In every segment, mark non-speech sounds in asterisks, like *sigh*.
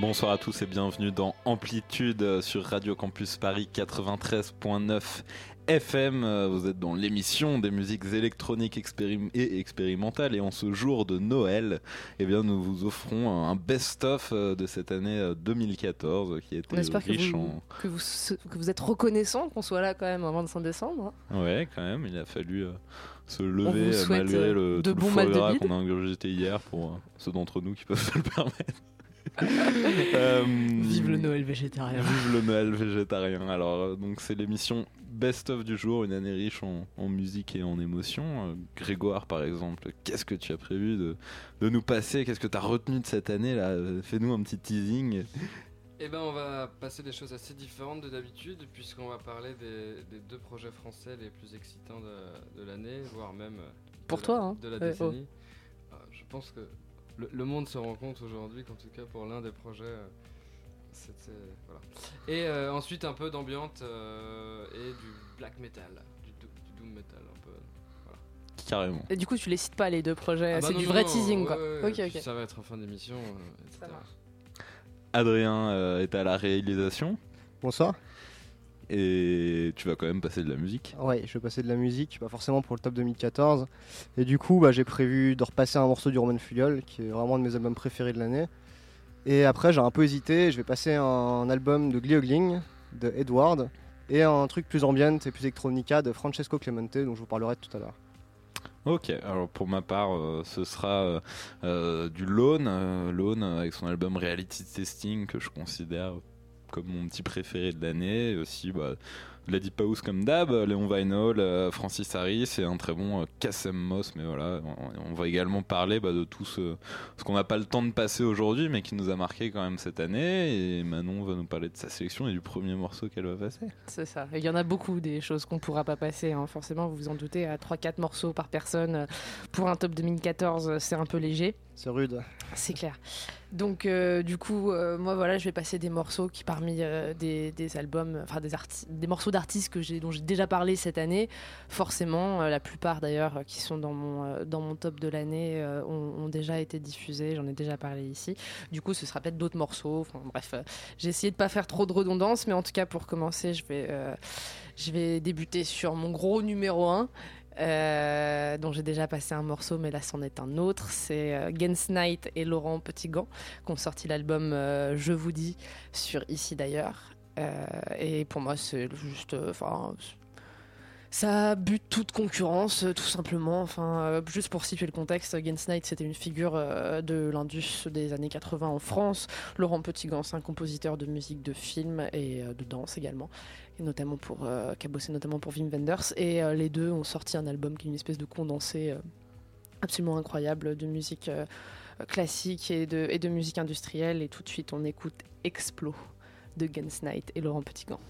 Bonsoir à tous et bienvenue dans Amplitude sur Radio Campus Paris 93.9 FM. Euh, Vous êtes dans l'émission des musiques électroniques expérim- et expérimentales et en ce jour de Noël, eh bien nous vous offrons un best-of euh, de cette année euh, 2014 qui On était espère que riche vous, en... que, vous, que vous êtes reconnaissant qu'on soit là quand même un 25 décembre. hein. Ouais, quand même, il a fallu euh, se lever euh, malgré euh, le, de tout le qu'on a ingurgité hier pour euh, ceux d'entre nous qui peuvent se le *laughs* permettre. *laughs* Euh, Vive le Noël végétarien. Vive le Noël végétarien. Alors, euh, donc c'est l'émission Best of du jour, une année riche en, en musique et en émotions. Euh, Grégoire, par exemple, qu'est-ce que tu as prévu de, de nous passer? Qu'est-ce que tu as retenu de cette année là? Fais-nous un petit teasing. Eh ben, on va passer des choses assez différentes de d'habitude, puisqu'on va parler des, des deux projets français les plus excitants de, de l'année, voire même euh, de Pour la- toi, hein. de la Ouais, décennie. Je pense que le, le monde se rend compte aujourd'hui qu'en tout cas pour l'un des projets, euh, c'était voilà. Et euh, ensuite un peu d'ambiance euh, et du black metal, du, do- du doom metal un peu. Carrément. Et du coup, tu les cites pas les deux projets, Ah bah c'est du non, vrai non, teasing ouais, quoi. ouais, ok, puis ok. Ça va être en fin d'émission, euh, etc. Ça marche. Adrien euh, est à la réalisation Bonsoir. Et tu vas quand même passer de la musique. Ouais, je vais passer de la musique, pas forcément pour le top 2014. Et du coup, bah, j'ai prévu de repasser un morceau du Roman Fugal, qui est vraiment un de mes albums préférés de l'année. Et après, j'ai un peu hésité, je vais passer un album de Gliogling, de Edward, et un truc plus ambient et plus electronica de Francesco Clemente, dont je vous parlerai tout à l'heure. Ok, alors pour ma part, euh, ce sera euh, euh, du Lone, Lone avec son album Reality Testing que je considère comme mon petit préféré de l'année. Aussi bah, la House comme d'hab, Léon Weinhold, euh, Francis Harris et un très bon euh, Kassem Moss. Mais voilà, on, va également parler bah, de tout ce, qu'on n'a pas le temps de passer aujourd'hui, mais qui nous a marqué quand même cette année. Et Manon va nous parler de sa sélection et du premier morceau qu'elle va passer. C'est ça. Il y en a beaucoup des choses qu'on pourra pas passer. hein. Forcément, vous vous en doutez, à 3-4 morceaux par personne euh, pour un top 2014, euh, c'est un peu léger. C'est rude. C'est clair. Donc, euh, du coup, euh, moi, voilà, je vais passer des morceaux qui, parmi euh, des, albums, enfin des, des morceaux d'artistes que dont j'ai déjà parlé cette année, forcément, la plupart d'ailleurs qui sont dans mon, dans mon top de l'année ont, déjà été diffusés. J'en ai déjà parlé ici. Du coup, ce sera peut-être d'autres morceaux. Bref, j'ai essayé de pas faire trop de redondance, mais en tout cas, pour commencer, je vais, je vais débuter sur mon gros numéro 1. Euh, dont j'ai déjà passé un morceau, mais là c'en est un autre. C'est euh, Gens Knight et Laurent Petitgant qui ont sorti l'album euh, Je vous dis sur Ici d'ailleurs. Euh, et pour moi, c'est juste. Enfin. ça bute toute concurrence, tout simplement. Enfin, juste pour situer le contexte, Gens Knight, c'était une figure de l'Indus des années 80 en France. Laurent Petitgant, c'est un compositeur de musique de film et de danse également, notamment pour, euh, qui a bossé notamment pour Wim Wenders. Et euh, les deux ont sorti un album qui est une espèce de condensé euh, absolument incroyable de musique euh, classique et de, musique industrielle. Et tout de suite, on écoute Explo de Gens Knight et Laurent Petitgant.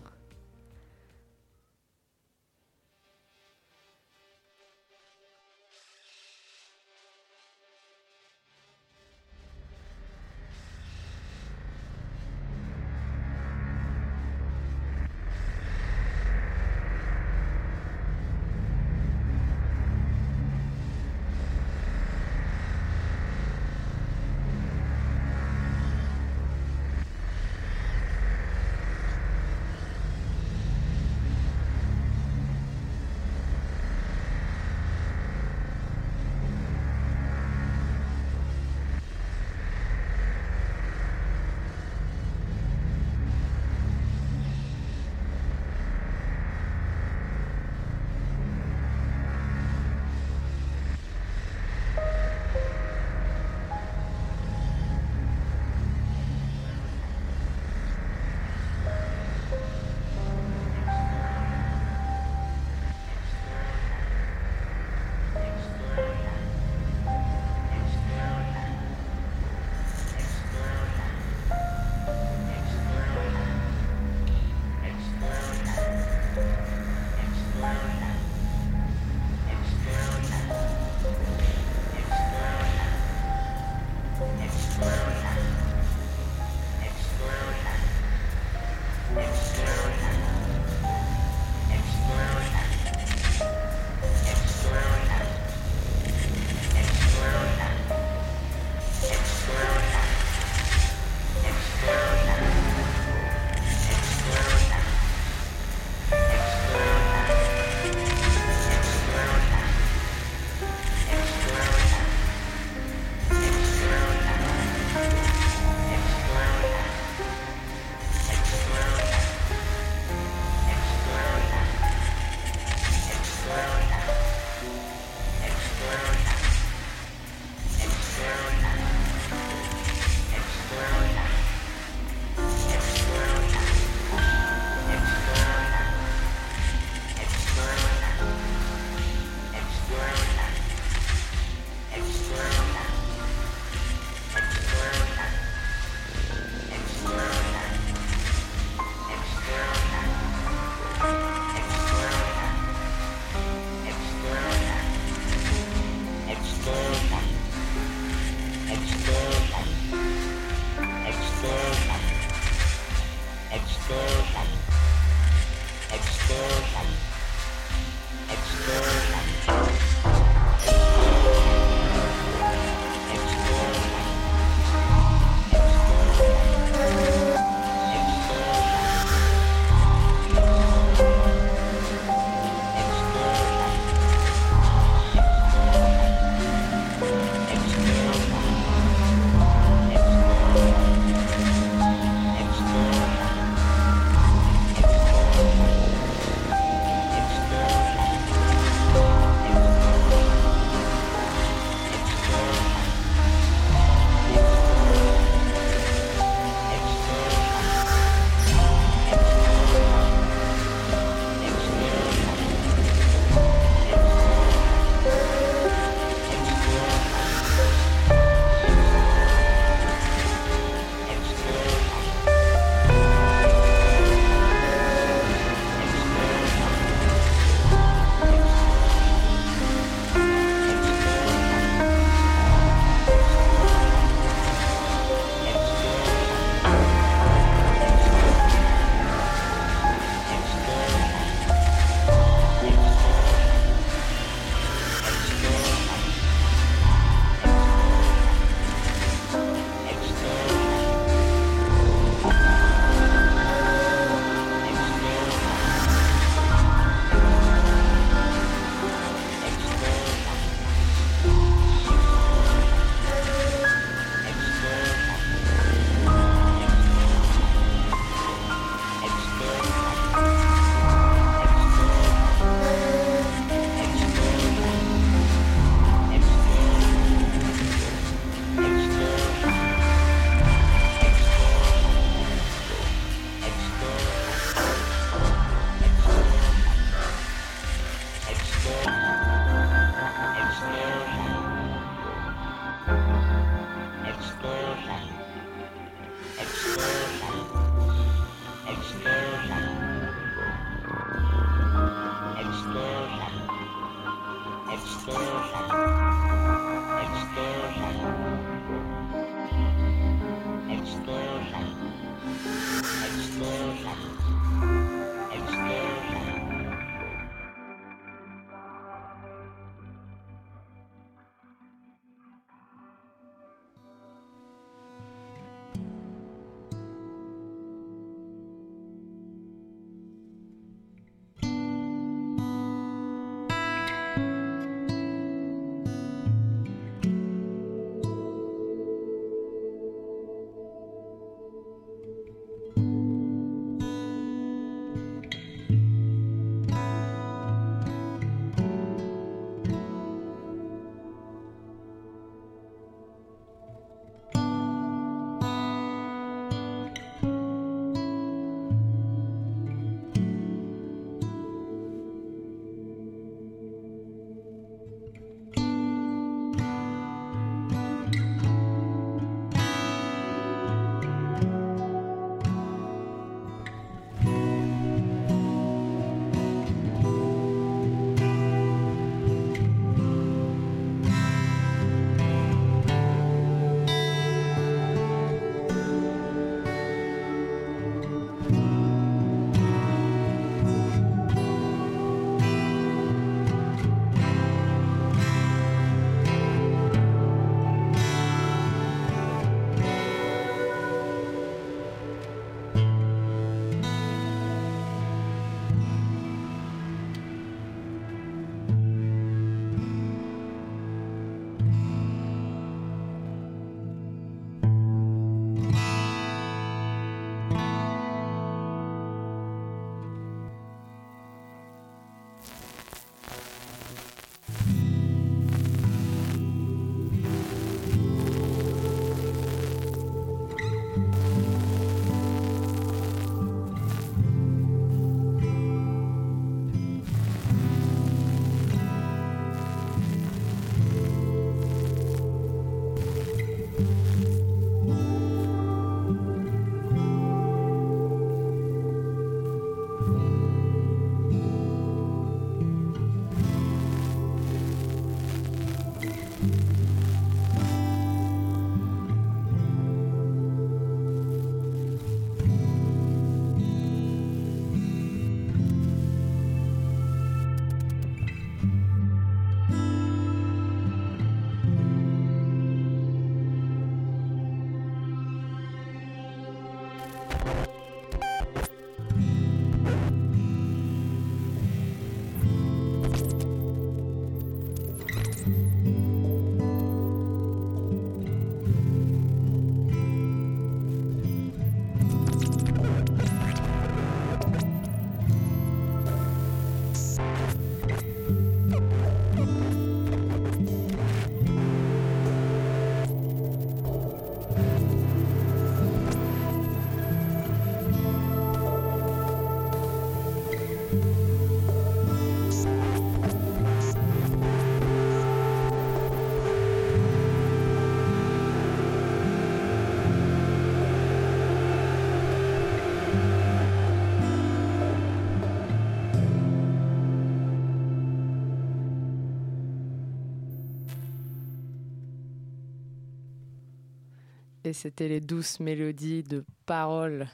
C'était les douces mélodies de paroles,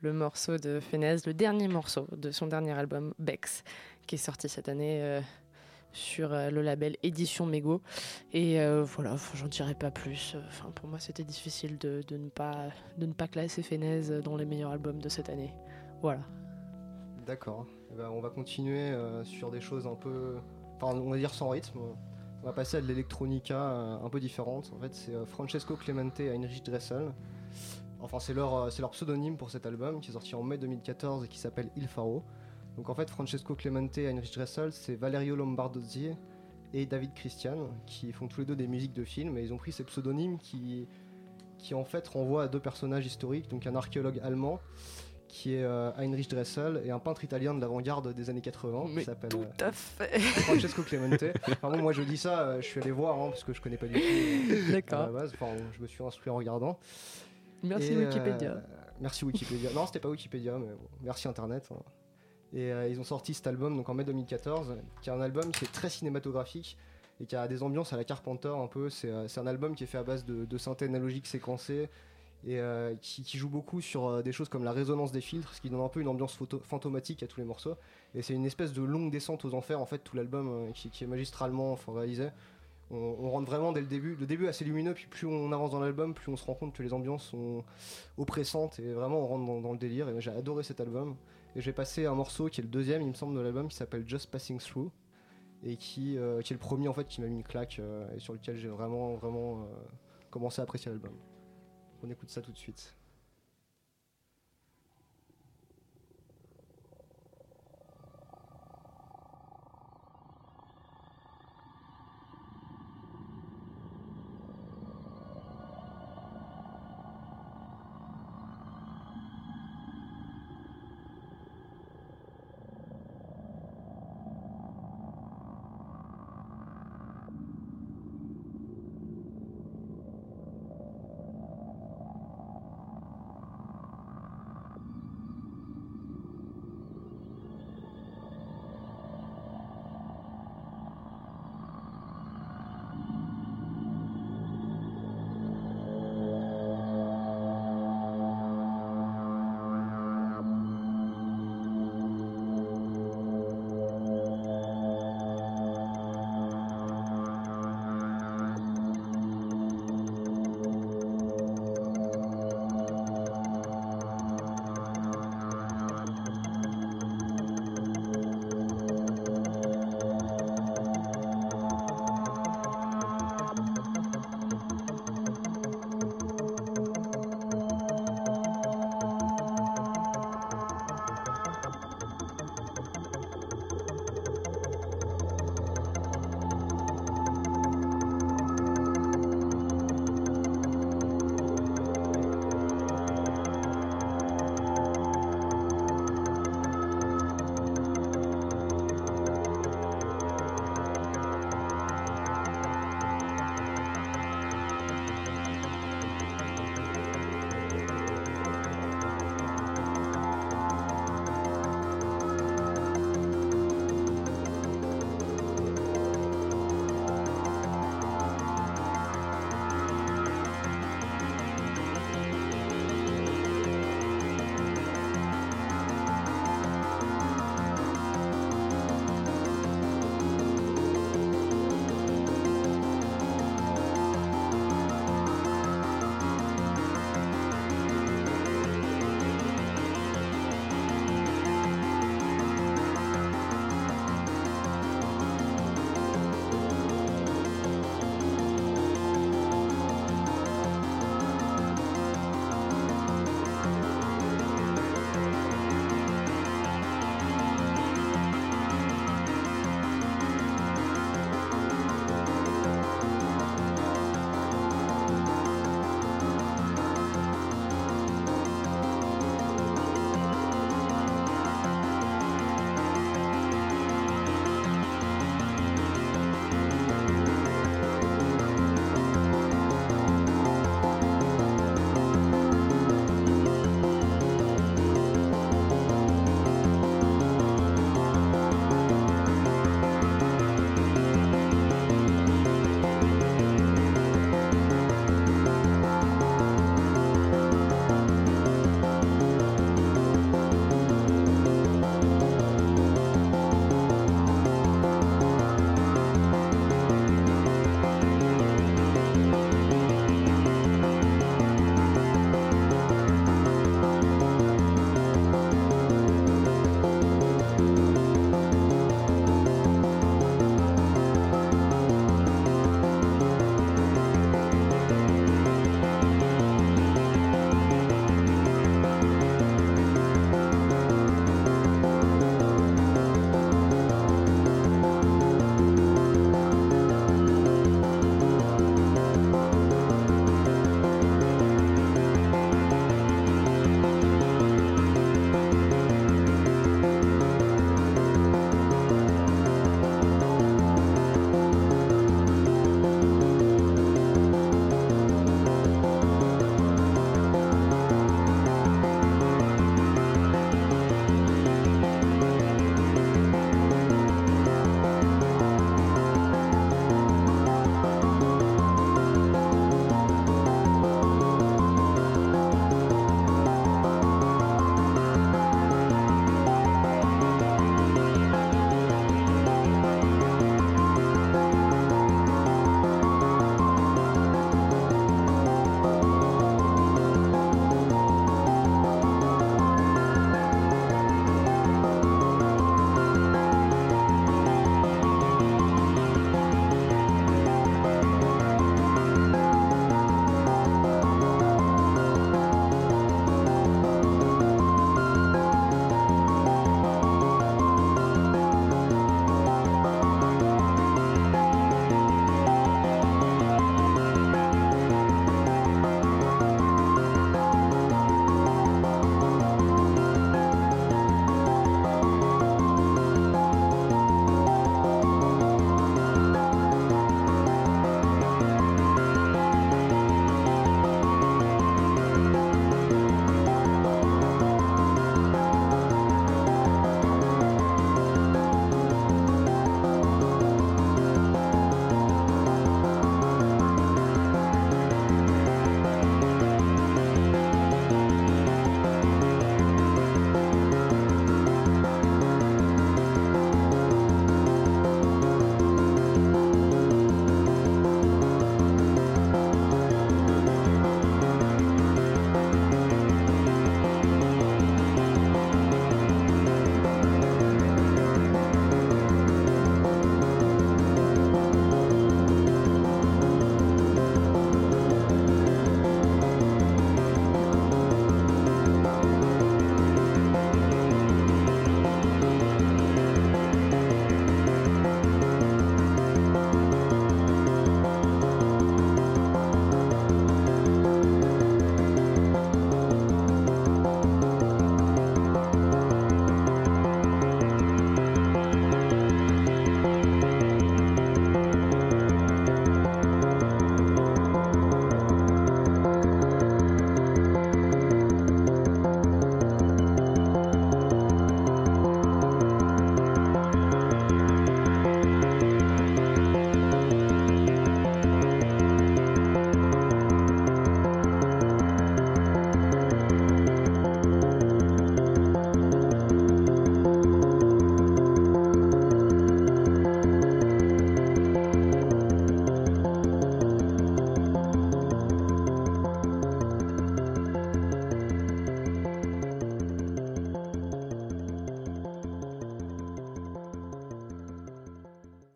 le morceau de Fenez, le dernier morceau de son dernier album Bex, qui est sorti cette année euh, sur euh, le label Édition Mego. Et euh, voilà, j'en dirai pas plus. Enfin, pour moi, c'était difficile de, ne pas, classer Fenez dans les meilleurs albums de cette année. Voilà. D'accord. Eh ben, on va continuer sur des choses un peu. Enfin, on va dire sans rythme. On va passer à de l'électronica euh, un peu différente. En fait, c'est euh, Francesco Clemente et Heinrich Dressel. Enfin, c'est leur, euh, c'est leur pseudonyme pour cet album qui est sorti en mai 2014 et qui s'appelle Il Faro. Donc, en fait, Francesco Clemente et Heinrich Dressel, c'est Valerio Lombardozzi et David Christian qui font tous les deux des musiques de films et ils ont pris ces pseudonymes qui, qui en fait renvoient à deux personnages historiques, donc un archéologue allemand qui est euh, Heinrich Dressel et un peintre italien de l'avant-garde des années 80 Mais qui s'appelle Tout euh, à fait. *laughs* Francesco Clemente. Enfin bon, moi je dis ça, euh, je suis allé voir hein, parce que je connais pas du tout euh, à D'accord. la base. Enfin, je me suis instruit en regardant. Merci Et, Wikipédia. euh, merci Wikipédia. non, c'était pas Wikipédia, mais bon, merci Internet. hein. Et euh, ils ont sorti cet album donc en mai 2014, qui est un album qui est très cinématographique et qui a des ambiances à la Carpenter un peu. C'est euh, c'est un album qui est fait à base de, de synthé analogique séquencée et euh, qui, joue beaucoup sur euh, des choses comme la résonance des filtres, ce qui donne un peu une ambiance photo- fantomatique à tous les morceaux. Et c'est une espèce de longue descente aux enfers en fait tout l'album euh, qui, est magistralement enfin, réalisé. On, rentre vraiment dès le début. Le début est assez lumineux, puis plus on avance dans l'album, plus on se rend compte que les ambiances sont oppressantes et vraiment on rentre dans, le délire. Et j'ai adoré cet album. Et j'ai passé un morceau qui est le deuxième, il me semble, de l'album qui s'appelle Just Passing Through et qui, est le premier en fait qui m'a mis une claque et sur lequel j'ai vraiment vraiment commencé à apprécier l'album. On écoute ça tout de suite.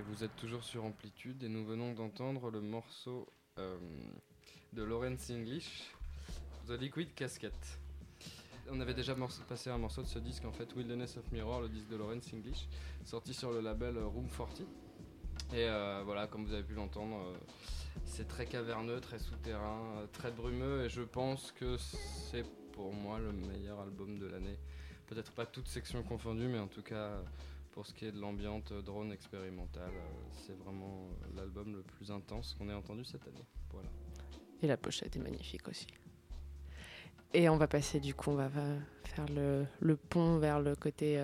Vous êtes toujours sur Amplitude et nous venons d'entendre le morceau euh, de Lawrence English, The Liquid Casket. On avait déjà passé un morceau de ce disque en fait, Wilderness of Mirror, le disque de Lawrence English, sorti sur le label euh, Room 40. Et euh, voilà, comme vous avez pu l'entendre, c'est très caverneux, très souterrain, très brumeux et je pense que c'est pour moi le meilleur album de l'année. Peut-être pas toutes sections confondues, mais en tout cas pour ce qui est de l'ambiance euh, drone expérimentale, euh, c'est vraiment euh, l'album le plus intense qu'on ait entendu cette année. Voilà. Et la pochette est magnifique aussi. Et on va passer, du coup, on va faire le, pont vers le côté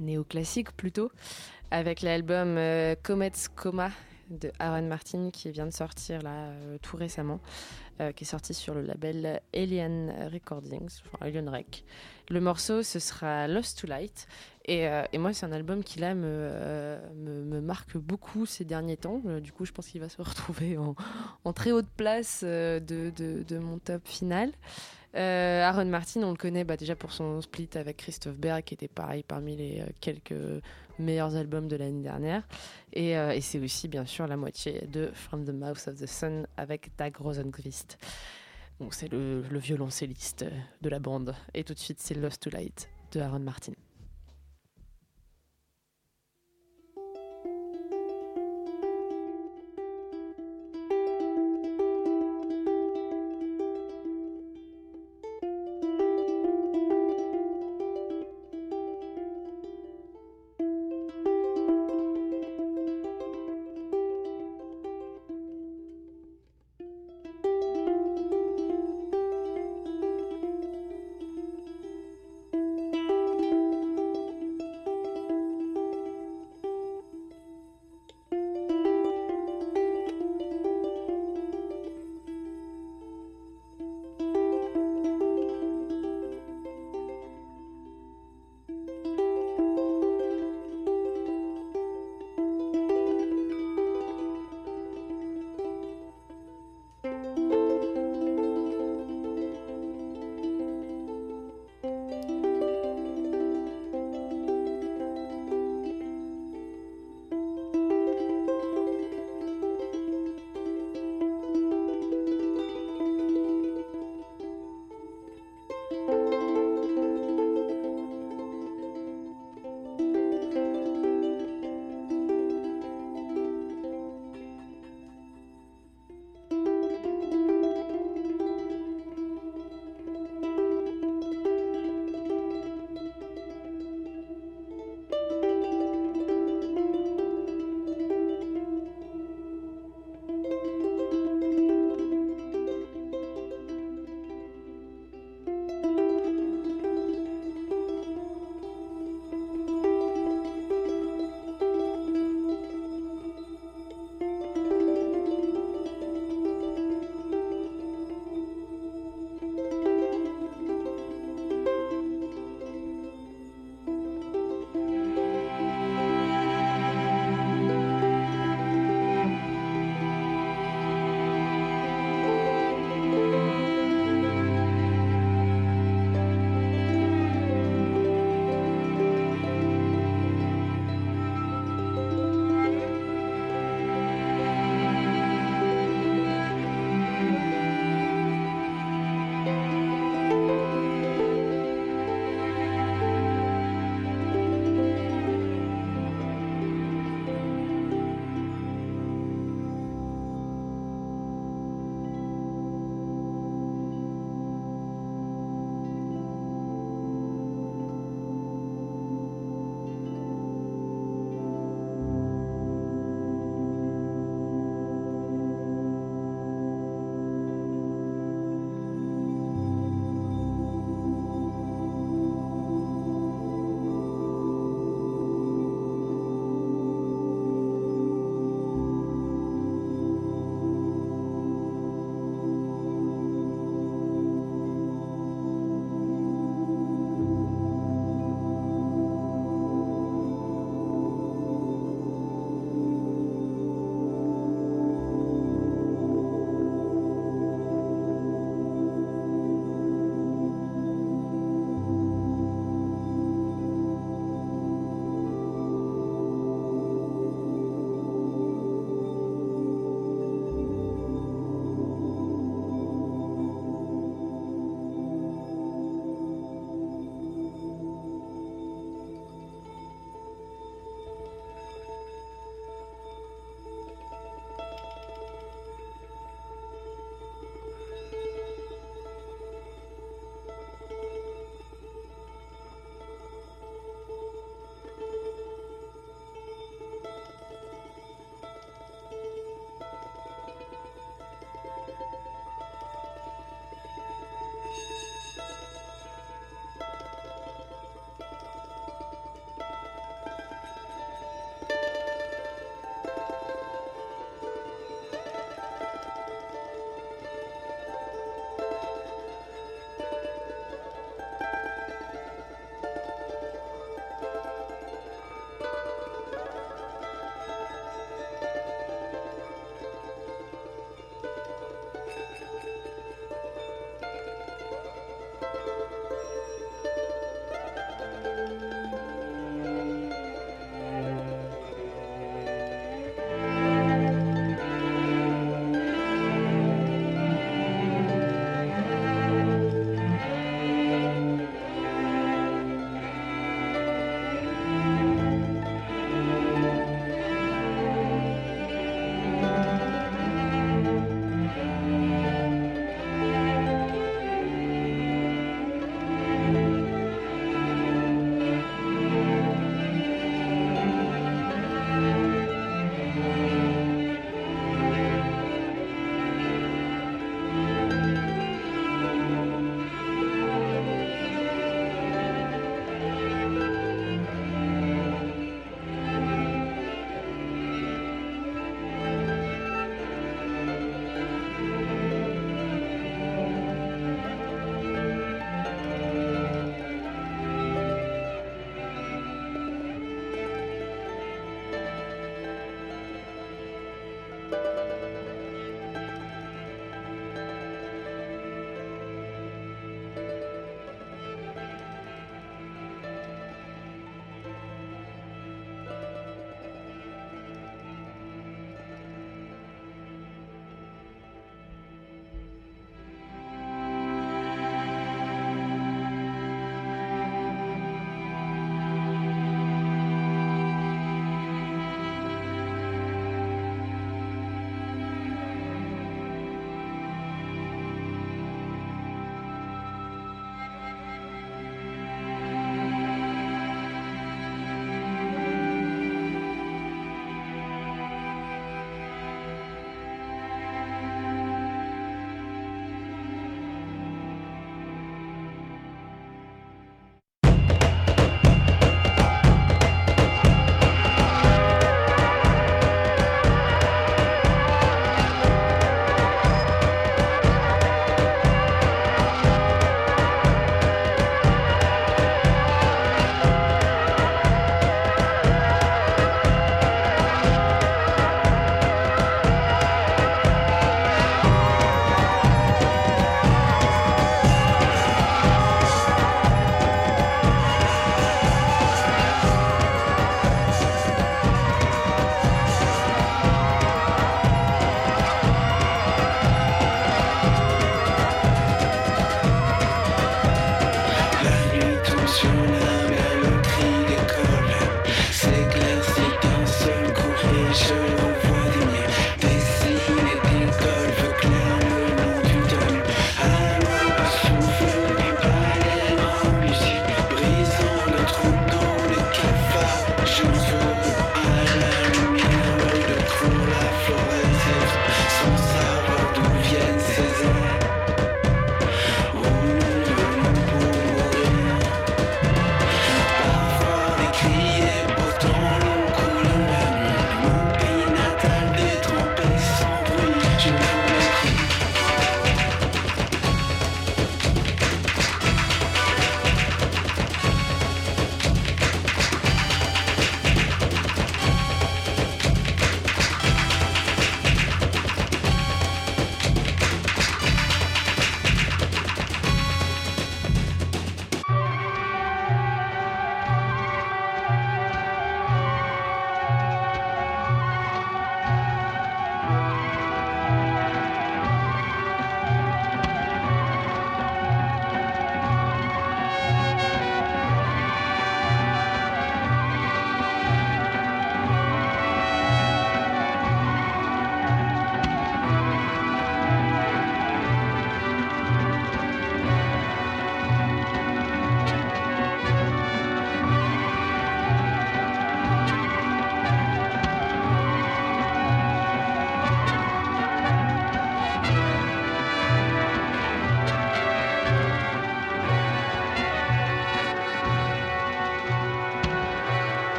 néoclassique plutôt, avec l'album Comet's Coma de Aaron Martin qui vient de sortir là tout récemment, qui est sorti sur le label Alien Recordings, enfin Alien Rec. Le morceau, ce sera Lost to Light. Et, euh, et moi, c'est un album qui là me, euh, marque beaucoup ces derniers temps. Euh, du coup, je pense qu'il va se retrouver en, très haute place de, mon top final. Aaron Martin, on le connaît bah, déjà pour son split avec Christophe Berg, qui était pareil parmi les quelques meilleurs albums de l'année dernière. Et, c'est aussi, bien sûr, la moitié de From the Mouth of the Sun avec Dag Rosenqvist. Donc, c'est le violoncelliste de la bande. Et tout de suite, c'est Lost to Light de Aaron Martin.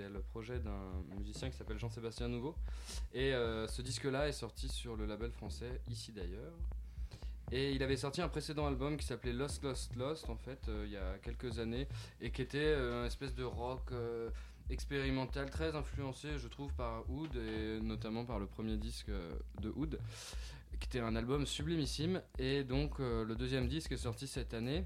C'est le projet d'un musicien qui s'appelle Jean-Sébastien Nouveau et euh, ce disque-là est sorti sur le label français Ici d'ailleurs. Et il avait sorti un précédent album qui s'appelait Lost Lost Lost en fait euh, il y a quelques années et qui était un espèce de rock expérimental très influencé je trouve par Oud et notamment par le premier disque de Oud qui était un album sublimissime. Et donc euh, le deuxième disque est sorti cette année.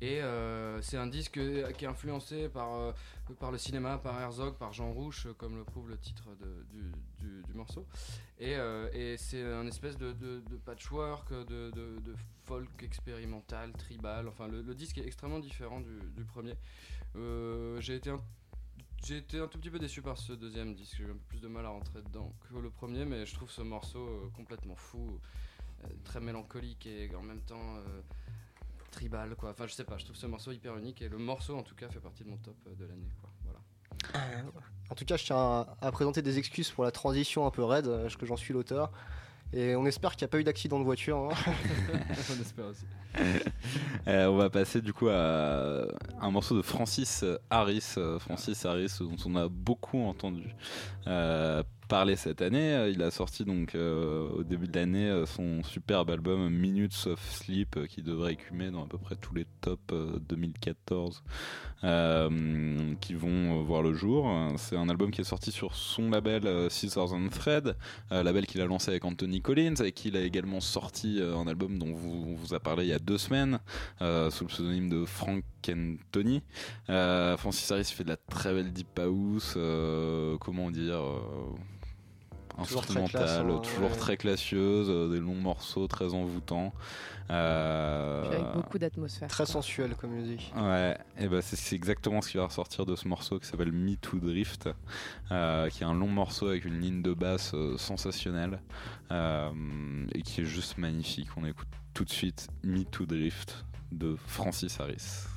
Et euh, c'est un disque qui est influencé par, euh, par le cinéma, par Herzog, par Jean Rouche, comme le prouve le titre de, du, du, morceau. Et, et c'est un espèce de, de, patchwork, de, folk expérimental, tribal. Enfin, le, disque est extrêmement différent du, du premier. J'ai été un j'ai été un tout petit peu déçu par ce deuxième disque. J'ai un peu plus de mal à rentrer dedans que le premier, mais je trouve ce morceau euh, complètement fou, euh, très mélancolique et en même temps euh, tribal. Quoi. Enfin, je sais pas, je trouve ce morceau hyper unique et le morceau en tout cas fait partie de mon top de l'année. Voilà. En tout cas, je tiens à, présenter des excuses pour la transition un peu raide, que j'en suis l'auteur. Et on espère qu'il n'y a pas eu d'accident de voiture. Hein. *laughs* *laughs* on espère aussi. Euh, on va passer du coup à un morceau de Francis Harris. Euh, Francis Harris, dont on a beaucoup entendu euh, parler cette année. Euh, il a sorti donc euh, au début de l'année euh, son superbe album Minutes of Sleep qui devrait écumer dans à peu près tous les tops 2014 qui vont voir le jour. C'est un album qui est sorti sur son label Scissors and Thread, label qu'il a lancé avec Anthony Collins et qu'il a également sorti un album dont vous, vous a parlé il y a deux semaines sous le pseudonyme de Frank Anthony. Francis Harris fait de la très belle deep house, comment dire instrumentale, toujours, très, toujours très classieuse, euh, des longs morceaux très envoûtants. Euh... Avec beaucoup d'atmosphère. Très sensuel comme musique. Ouais, et bah c'est exactement ce qui va ressortir de ce morceau qui s'appelle Me Too Drift, euh, qui est un long morceau avec une ligne de basse euh, sensationnelle et qui est juste magnifique. On écoute tout de suite Me Too Drift de Francis Harris.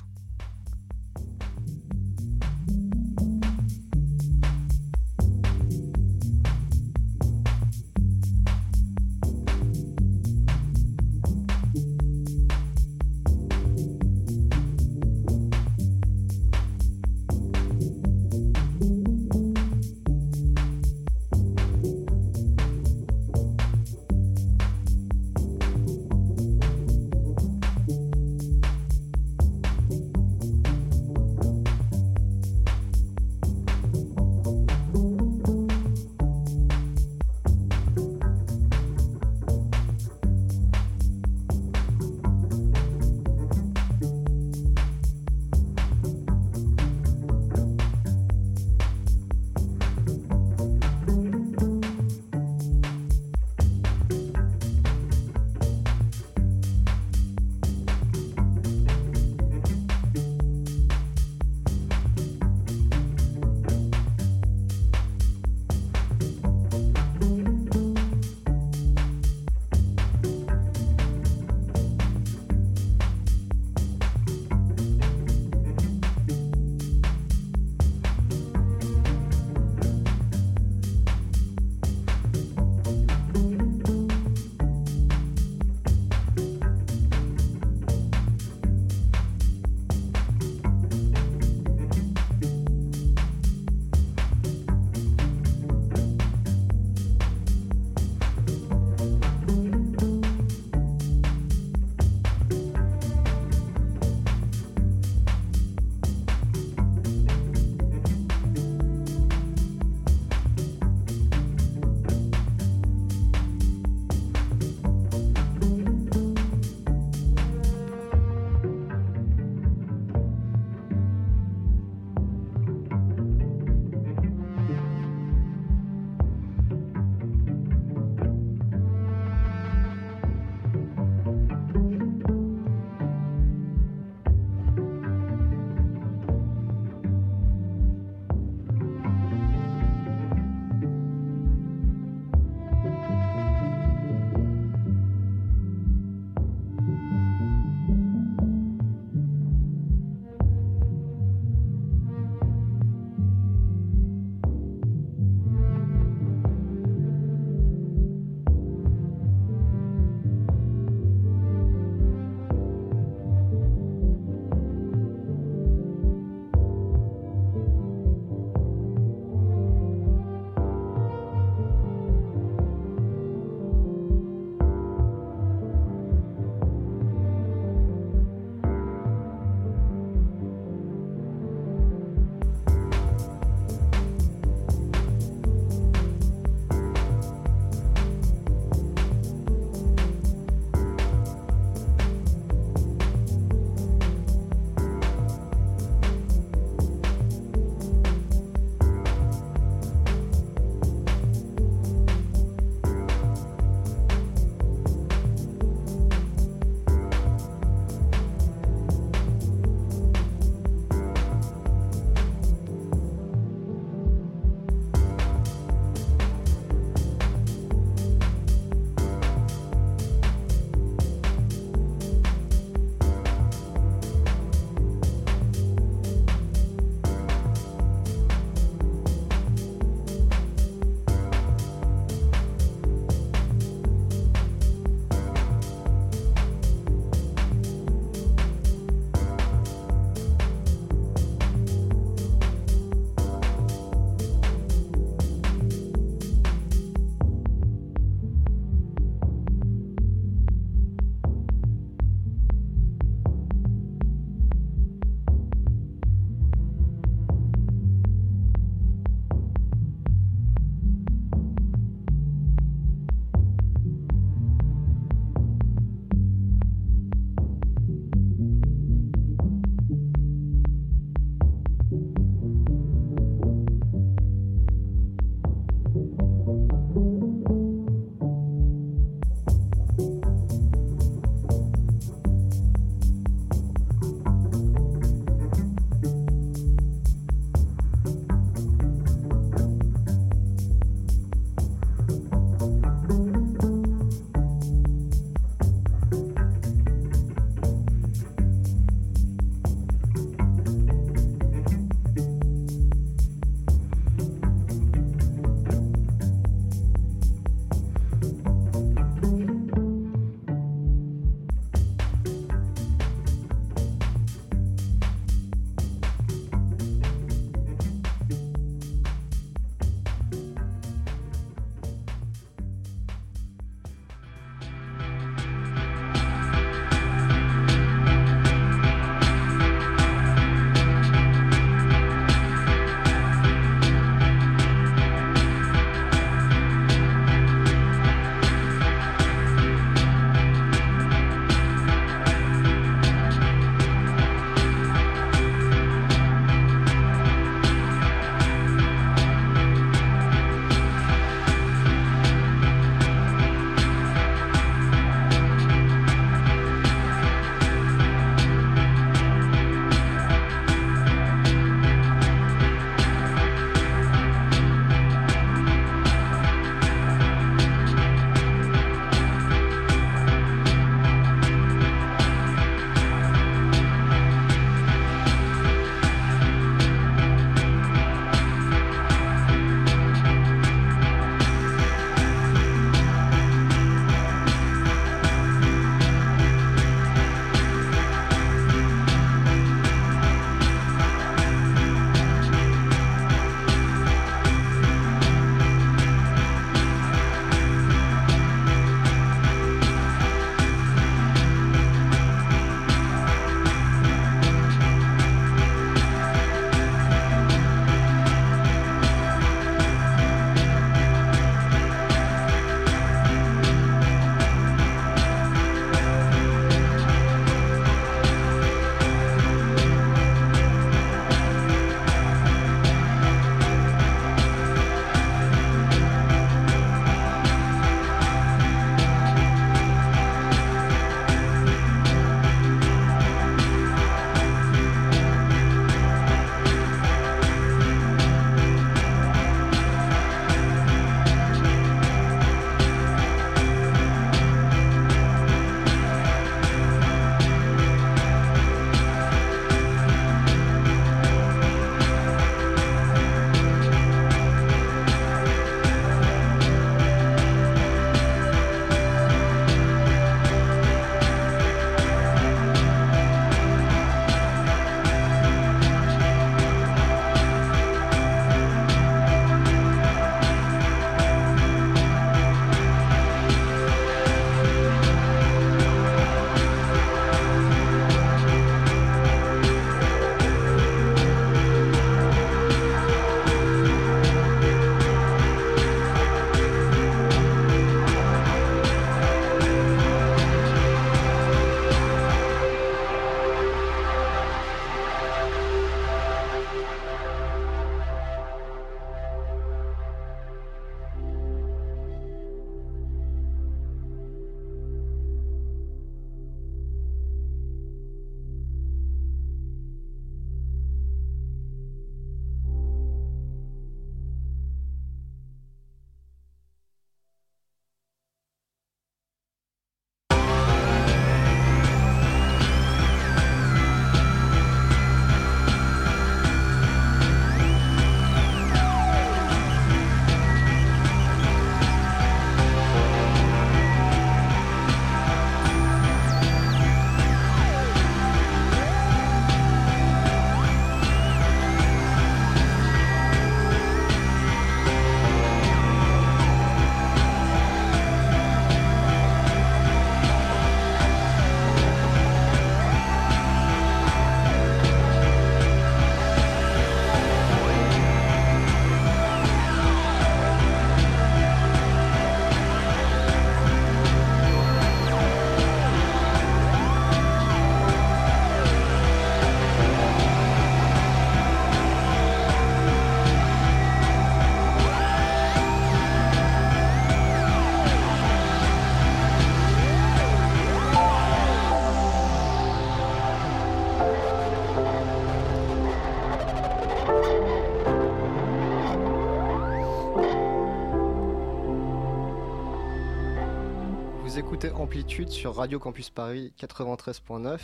Écoutez Amplitude sur Radio Campus Paris 93.9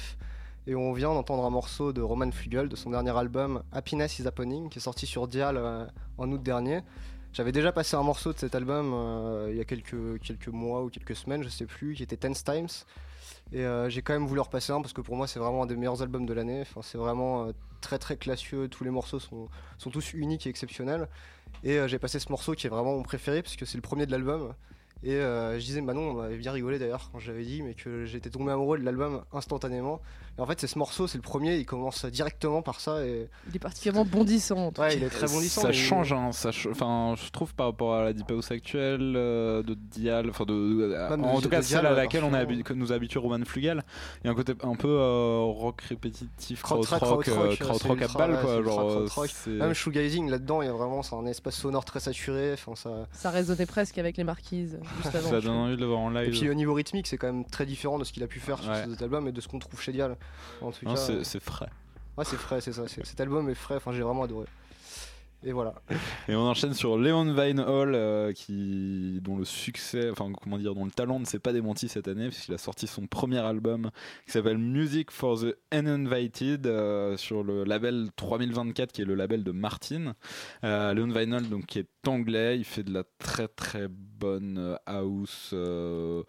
et on vient d'entendre un morceau de Roman Flügel de son dernier album Happiness is Happening qui est sorti sur Dial euh, en août dernier. J'avais déjà passé un morceau de cet album euh, il y a quelques, quelques mois ou quelques semaines, je sais plus, qui était Tense Times. Et euh, j'ai quand même voulu repasser un parce que pour moi c'est vraiment un des meilleurs albums de l'année. Enfin, c'est vraiment très très classieux, tous les morceaux sont, sont tous uniques et exceptionnels. Et j'ai passé ce morceau qui est vraiment mon préféré parce que c'est le premier de l'album. Et euh, je disais Manon, on avait bien rigolé d'ailleurs quand j'avais dit, mais que j'étais tombé amoureux de l'album instantanément. Et en fait, c'est ce morceau, c'est le premier, il commence directement par ça. Et Il est particulièrement bondissant. en tout ouais, il est très bondissant. Ça mais- change, hein, ça ch- enfin, je trouve par rapport à la Deep House actuelle euh, de Dial, enfin de, de- en tout cas celle à laquelle on habi- que nous a habitué Roman Flugel. Il y a un côté un peu euh, rock répétitif, Krautrock, krautrock, euh, à balle ouais, quoi. Genre, Même shoegazing là-dedans, il y a vraiment c'est un espace sonore très saturé. Enfin, ça... Ça résonnait presque avec les marquises juste avant. ça donne envie de le voir en live. Et puis au niveau rythmique, c'est quand même très différent de ce qu'il a pu faire sur cet album et de ce qu'on trouve chez Dial. En tout Non, cas, c'est euh, c'est frais. ouais, c'est frais, c'est ça. Cet album est frais. Enfin, j'ai vraiment adoré. Et voilà. Et on enchaîne sur Leon Vinehall, euh, qui, dont le succès, enfin comment dire, dont le talent ne s'est pas démenti cette année, puisqu'il a sorti son premier album qui s'appelle Music for the Uninvited euh, sur le label 3024, qui est le label de Martin. Euh, Leon Vinehall, donc qui est anglais, il fait de la très très bonne house. euh,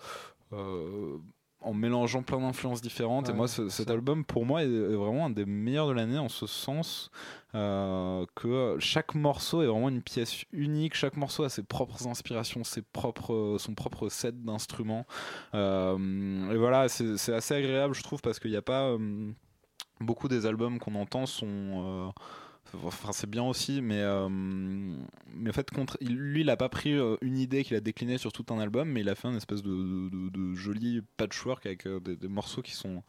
en mélangeant plein d'influences différentes et moi ce- cet album pour moi est vraiment un des meilleurs de l'année en ce sens euh, que chaque morceau est vraiment une pièce unique. Chaque morceau a ses propres inspirations, ses propres, son propre set d'instruments. Euh, et voilà, c'est c'est assez agréable, je trouve, parce qu'il n'y a pas euh, beaucoup des albums qu'on entend sont. C'est bien aussi, mais, euh, mais en fait, contre, lui, il a pas pris euh, une idée qu'il a déclinée sur tout un album, mais il a fait un espèce de, joli patchwork avec euh, des, morceaux qui sont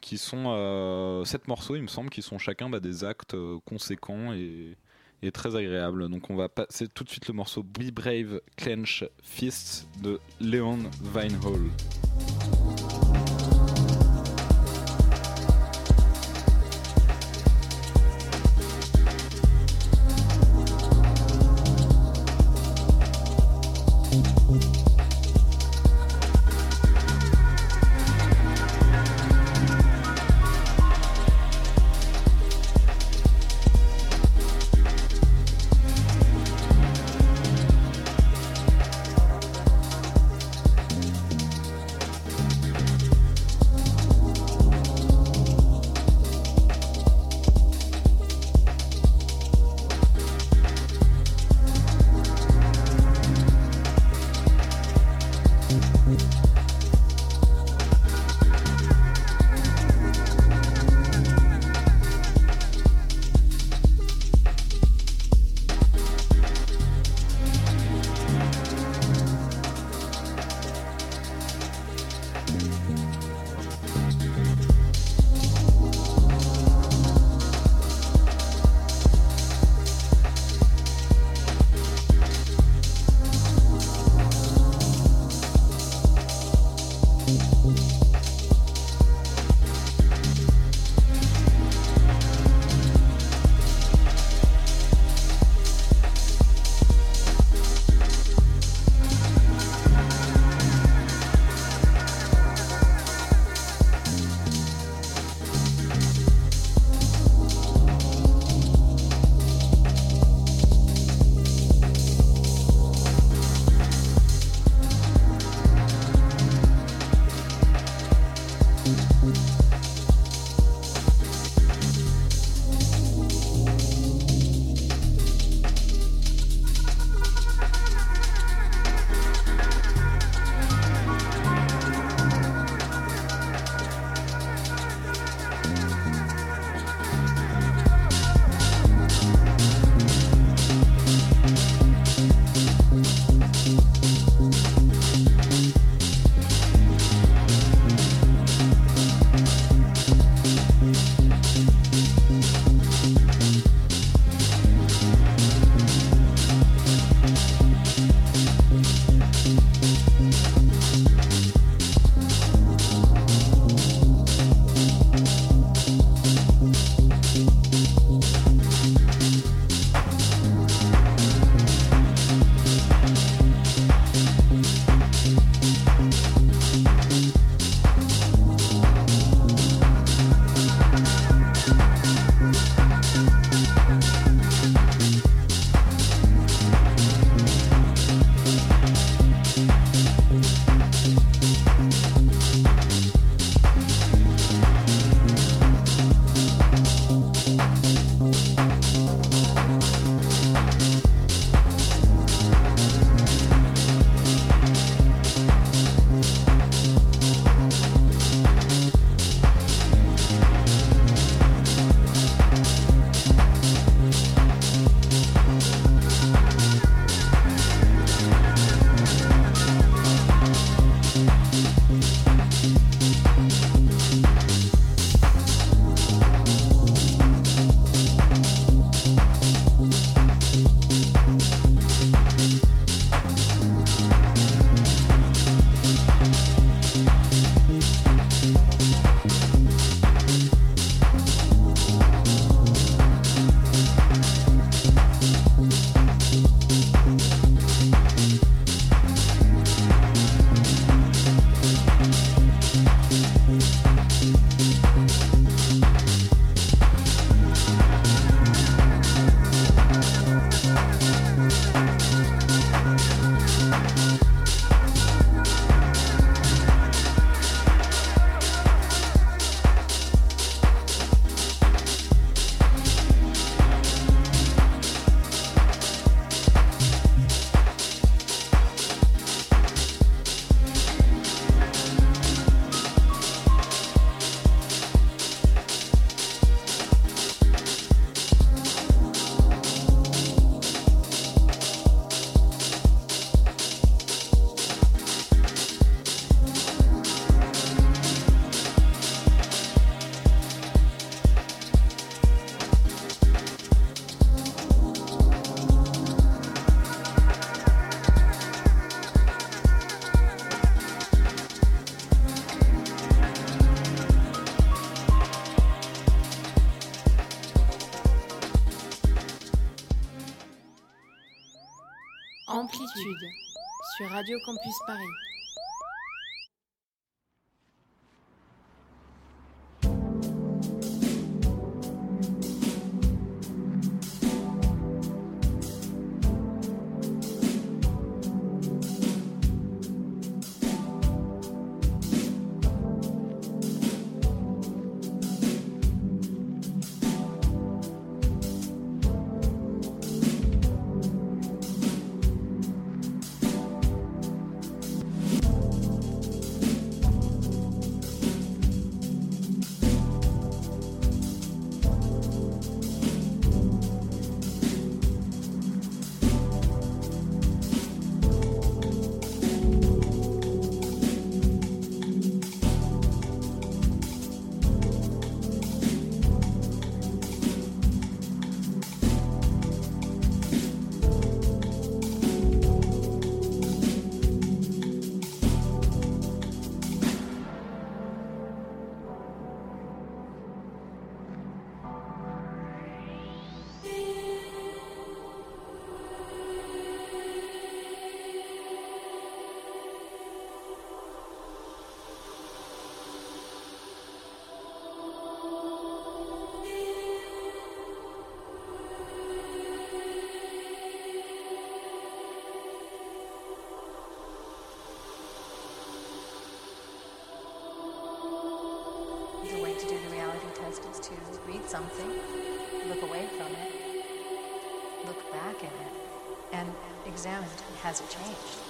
qui sont sept morceaux, il me semble, qui sont chacun bah, des actes conséquents et, et très agréables. Donc on va passer tout de suite le morceau Be Brave Clench Fists de Leon Vinehall. Radio Campus Paris. Something, look away from it, look back at it, and examine has it changed?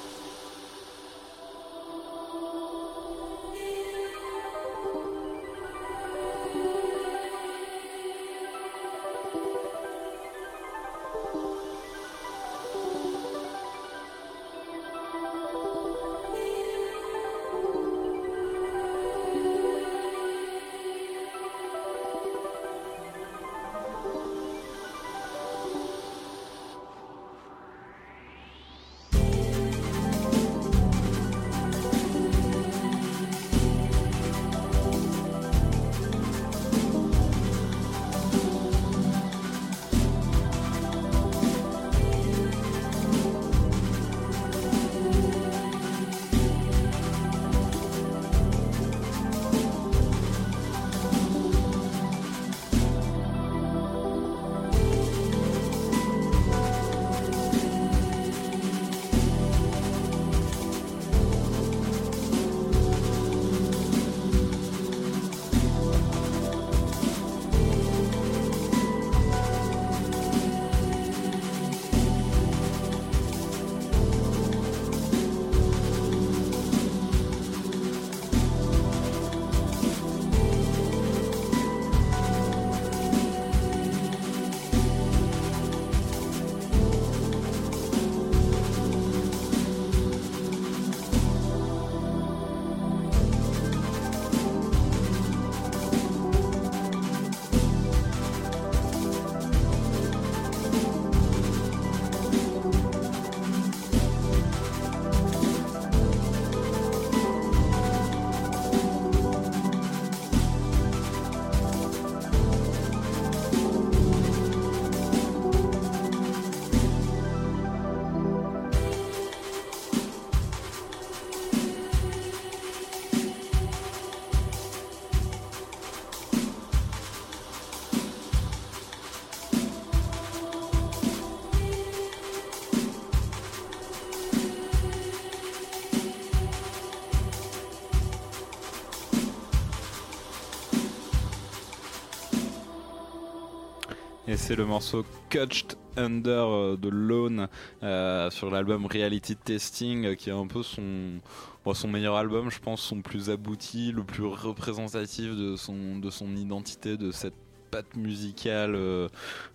C'est le morceau Catched Under euh, de Lone euh, sur l'album Reality Testing euh, qui est un peu son, bon, son meilleur album, je pense, son plus abouti, le plus représentatif de son, de son identité, de cette patte musicale euh,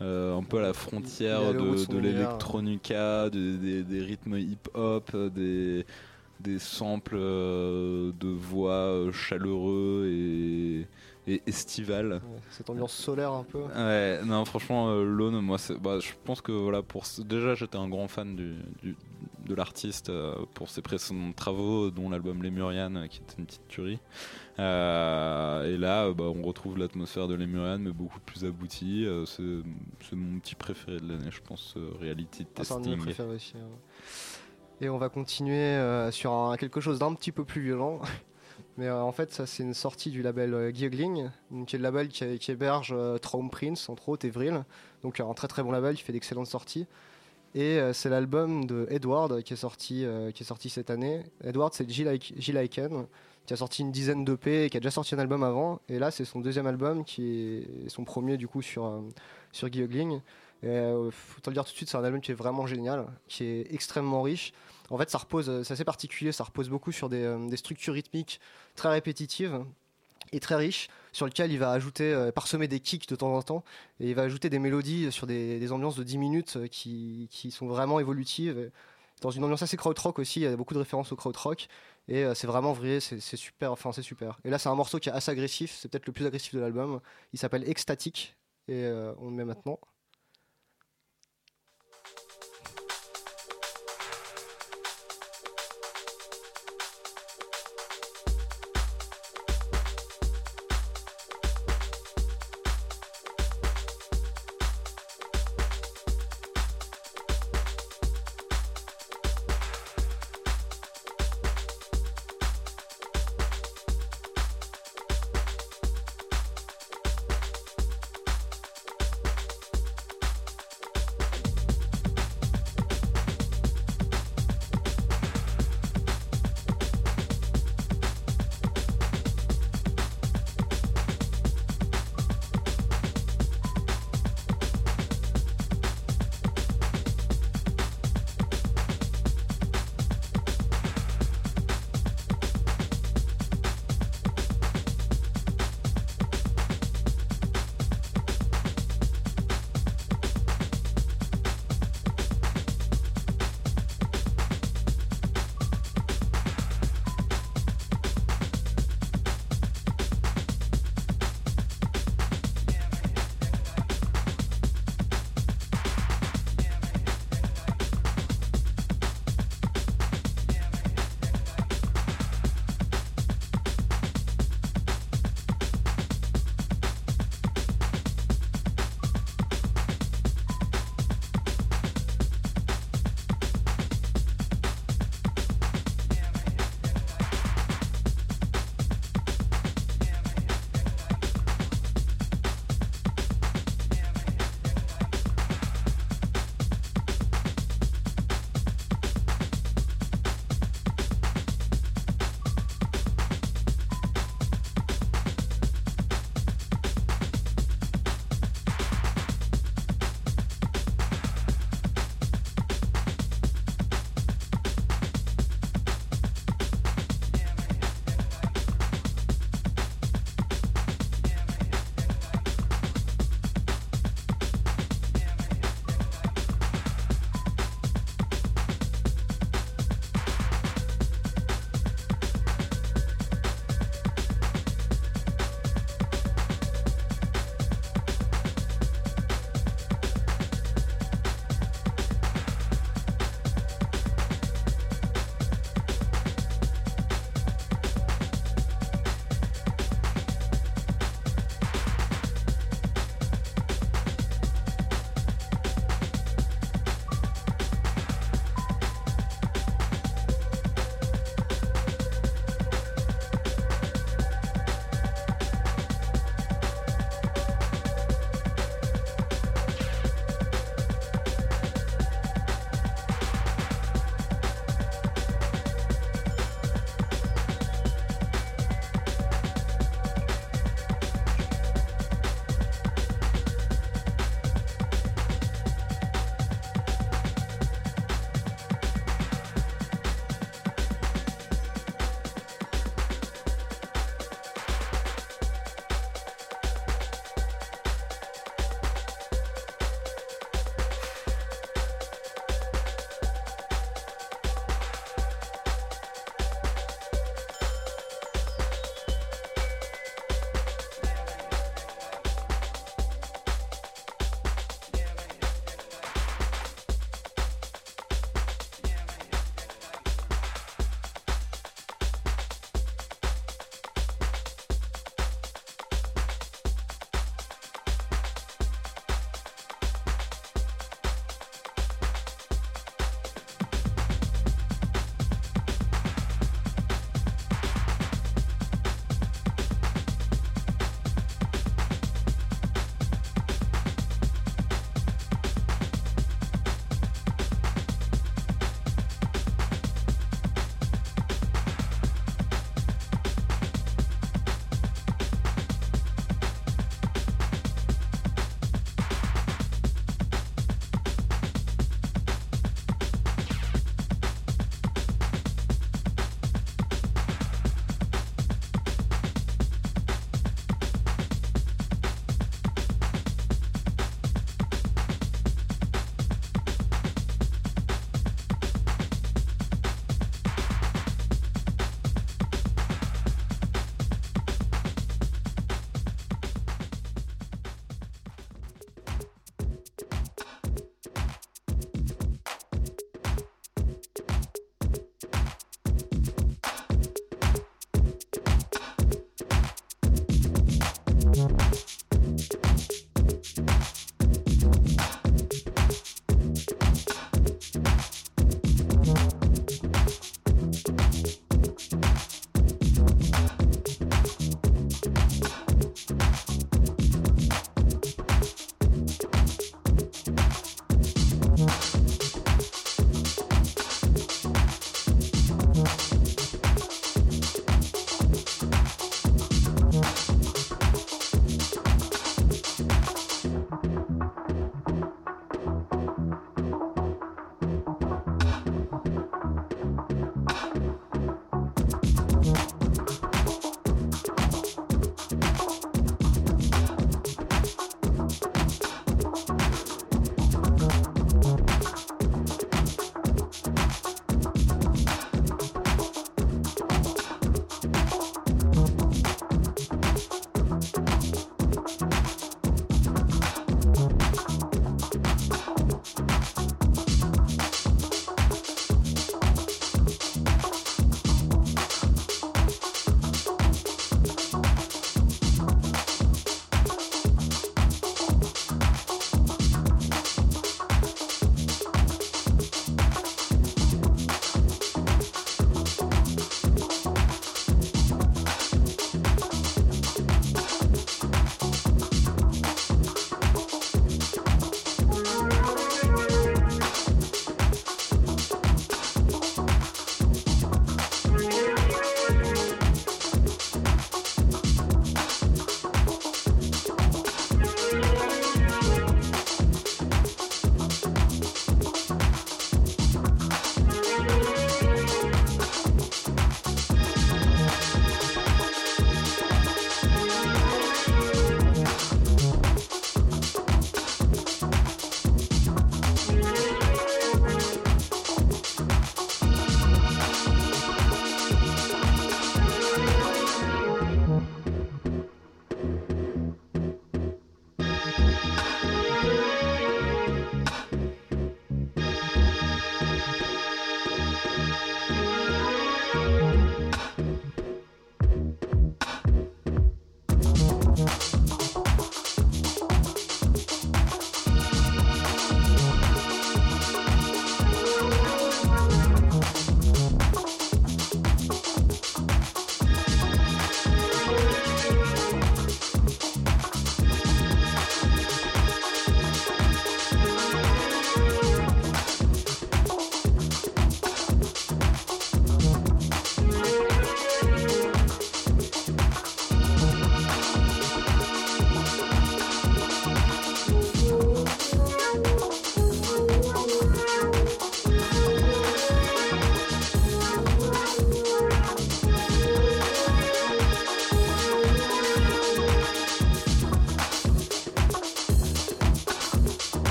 euh, un peu à la frontière de de, l'électronica, de- des, des rythmes hip-hop, des, des samples de voix chaleureux et, et estivales. Ouais, cette ambiance solaire un peu. Ouais, non, franchement, euh, Lone, moi, bah, je pense que voilà, pour déjà, j'étais un grand fan du, du- de l'artiste euh, pour ses précédents travaux, dont l'album Lémurian, euh, qui était une petite tuerie. Euh, et là, bah, on retrouve l'atmosphère de Lémurian, mais beaucoup plus aboutie. Euh, c'est mon petit préféré de l'année, je pense, Reality Ah, c'est un Testing. aussi. hein. Et on va continuer sur un- quelque chose d'un petit peu plus violent. Mais euh, en fait, ça, c'est une sortie du label euh, Giegling, donc, qui est le label qui, héberge euh, Traum Prince, entre autres, et Vril. Donc, un très très bon label qui fait d'excellentes sorties. Et euh, c'est l'album de Edward qui est sorti, euh, qui est sorti cette année. Edward, c'est Jill Ike- Jill Aiken, qui a sorti une dizaine d'EP et qui a déjà sorti un album avant. Et là, c'est son deuxième album, qui est son premier du coup sur, sur Giegling. Et faut te le dire tout de suite, c'est un album qui est vraiment génial, qui est extrêmement riche. En fait, ça repose, euh, c'est assez particulier, ça repose beaucoup sur des, euh, structures rythmiques très répétitives et très riches, sur lequel il va ajouter, euh, parsemer des kicks de temps en temps, et il va ajouter des mélodies sur des, ambiances de 10 minutes qui, sont vraiment évolutives. Dans une ambiance assez krautrock aussi, il y a beaucoup de références au krautrock, et c'est vraiment vrai, c'est super, enfin c'est super. Et là, c'est un morceau qui est assez agressif, c'est peut-être le plus agressif de l'album. Il s'appelle Ecstatic, et on le met maintenant.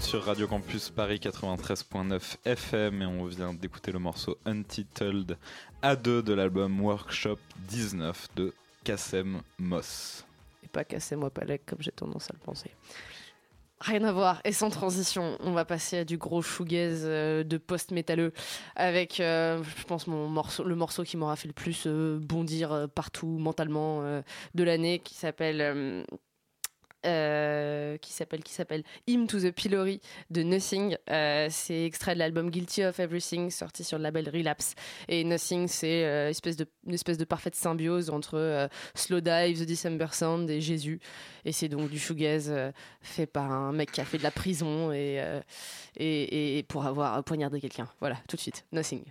Sur Radio Campus Paris 93.9 FM et on vient d'écouter le morceau Untitled A2 de l'album Workshop 19 de Kassem Moss. Et pas Cassez-moi Palek comme j'ai tendance à le penser. Rien à voir. Et sans transition, on va passer à du gros shoegaze euh, de post-métalleux avec, euh, je pense, mon morceau, le morceau qui m'aura fait le plus euh, bondir partout mentalement de l'année qui s'appelle. Euh, qui s'appelle qui s'appelle Hymn to the Pillory de Nothing. Euh, c'est extrait de l'album Guilty of Everything sorti sur le label Relapse. Et Nothing c'est euh, espèce de une espèce de parfaite symbiose entre Slow Dive, The December Sound et Jésus. Et c'est donc du shoegaze fait par un mec qui a fait de la prison et, et, et pour avoir poignardé quelqu'un. Voilà tout de suite. Nothing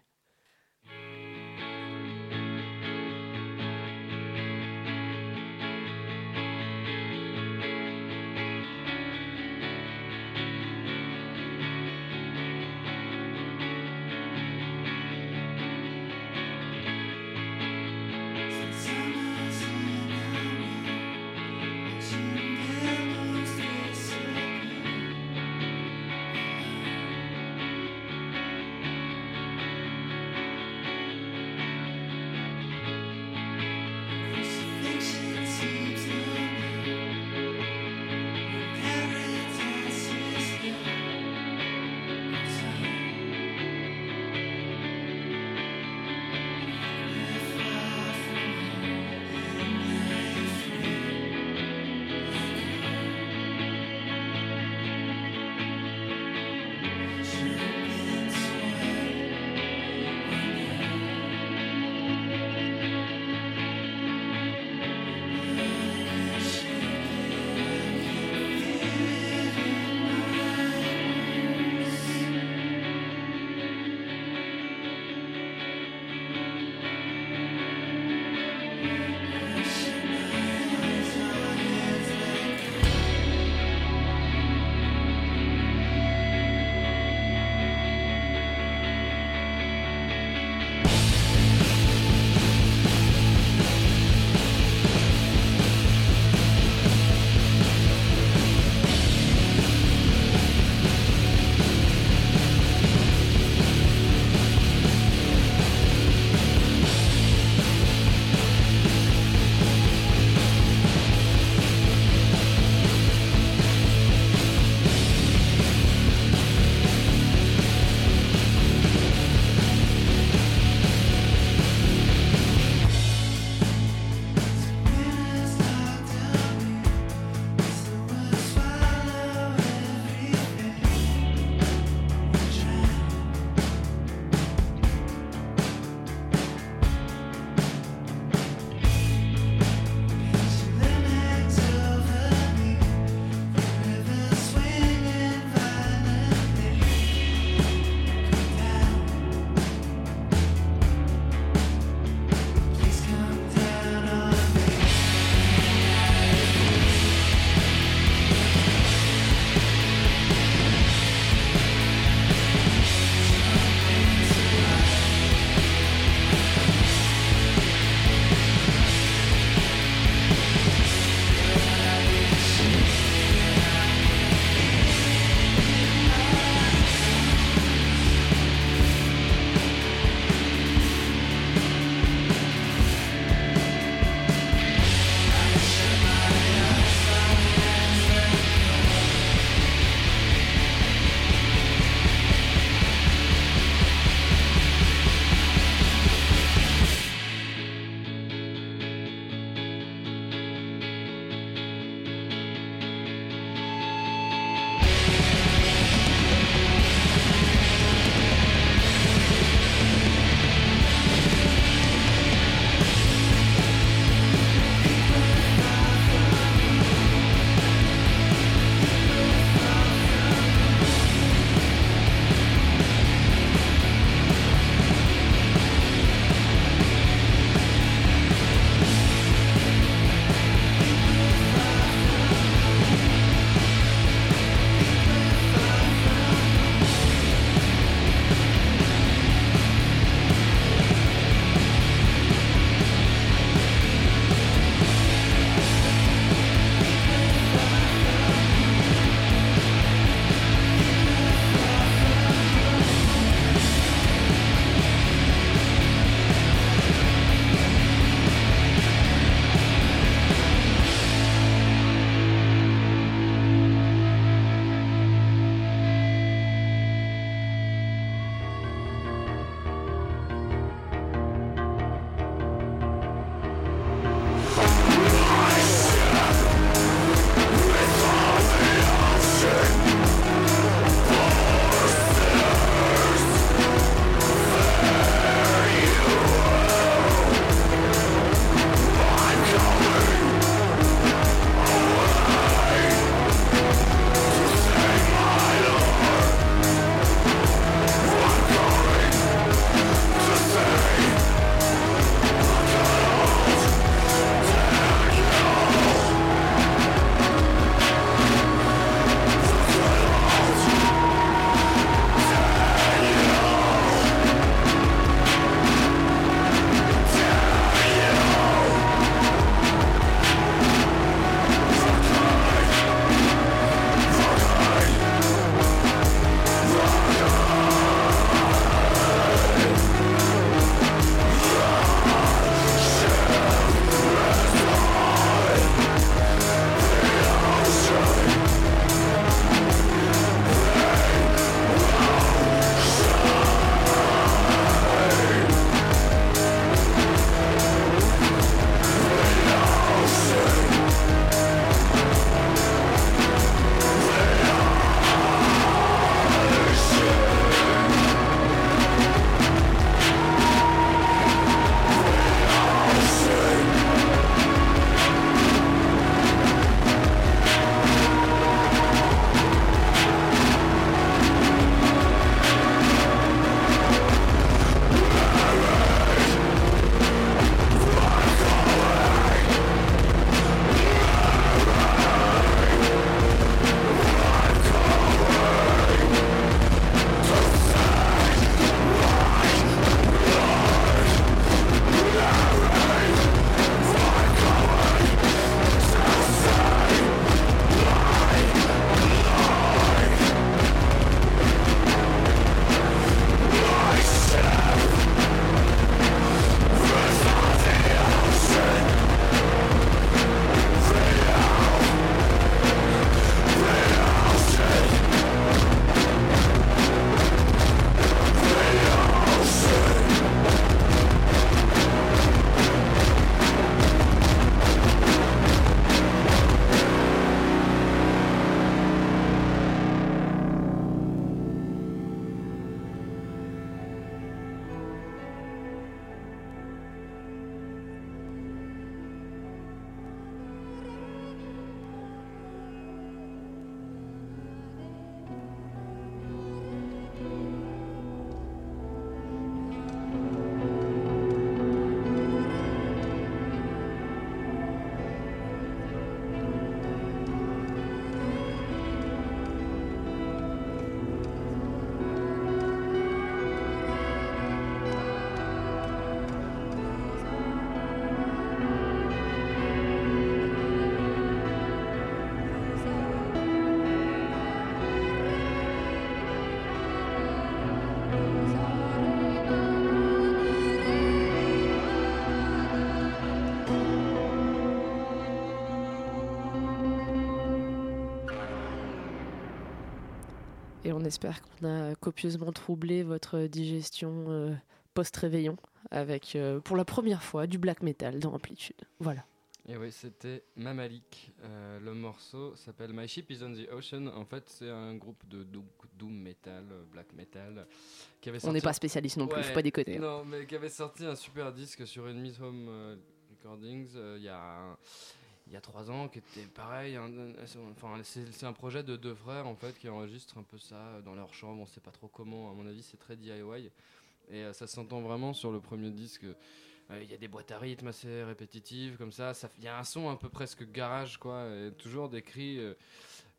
on espère qu'on a copieusement troublé votre digestion euh, post-réveillon avec, euh, pour la première fois, du black metal dans Amplitude. Voilà. Et oui, c'était Mamalik. Euh, le morceau s'appelle My Ship is on the Ocean. En fait, c'est un groupe de doom, doom metal, black metal, qui avait On n'est pas spécialiste non plus, Ouais, faut pas déconner. hein. Non, mais qui avait sorti un super disque sur une Miss Home Recordings euh, il y a un- il y a trois ans, qui était pareil. Enfin, c'est un projet de deux frères en fait qui enregistrent un peu ça dans leur chambre. On sait pas trop comment. À mon avis, c'est très DIY. Et euh, ça s'entend vraiment sur le premier disque. Euh, Il y a des boîtes à rythme assez répétitives comme ça. Ça- Il y a un son un peu presque garage quoi. Et toujours des cris. euh,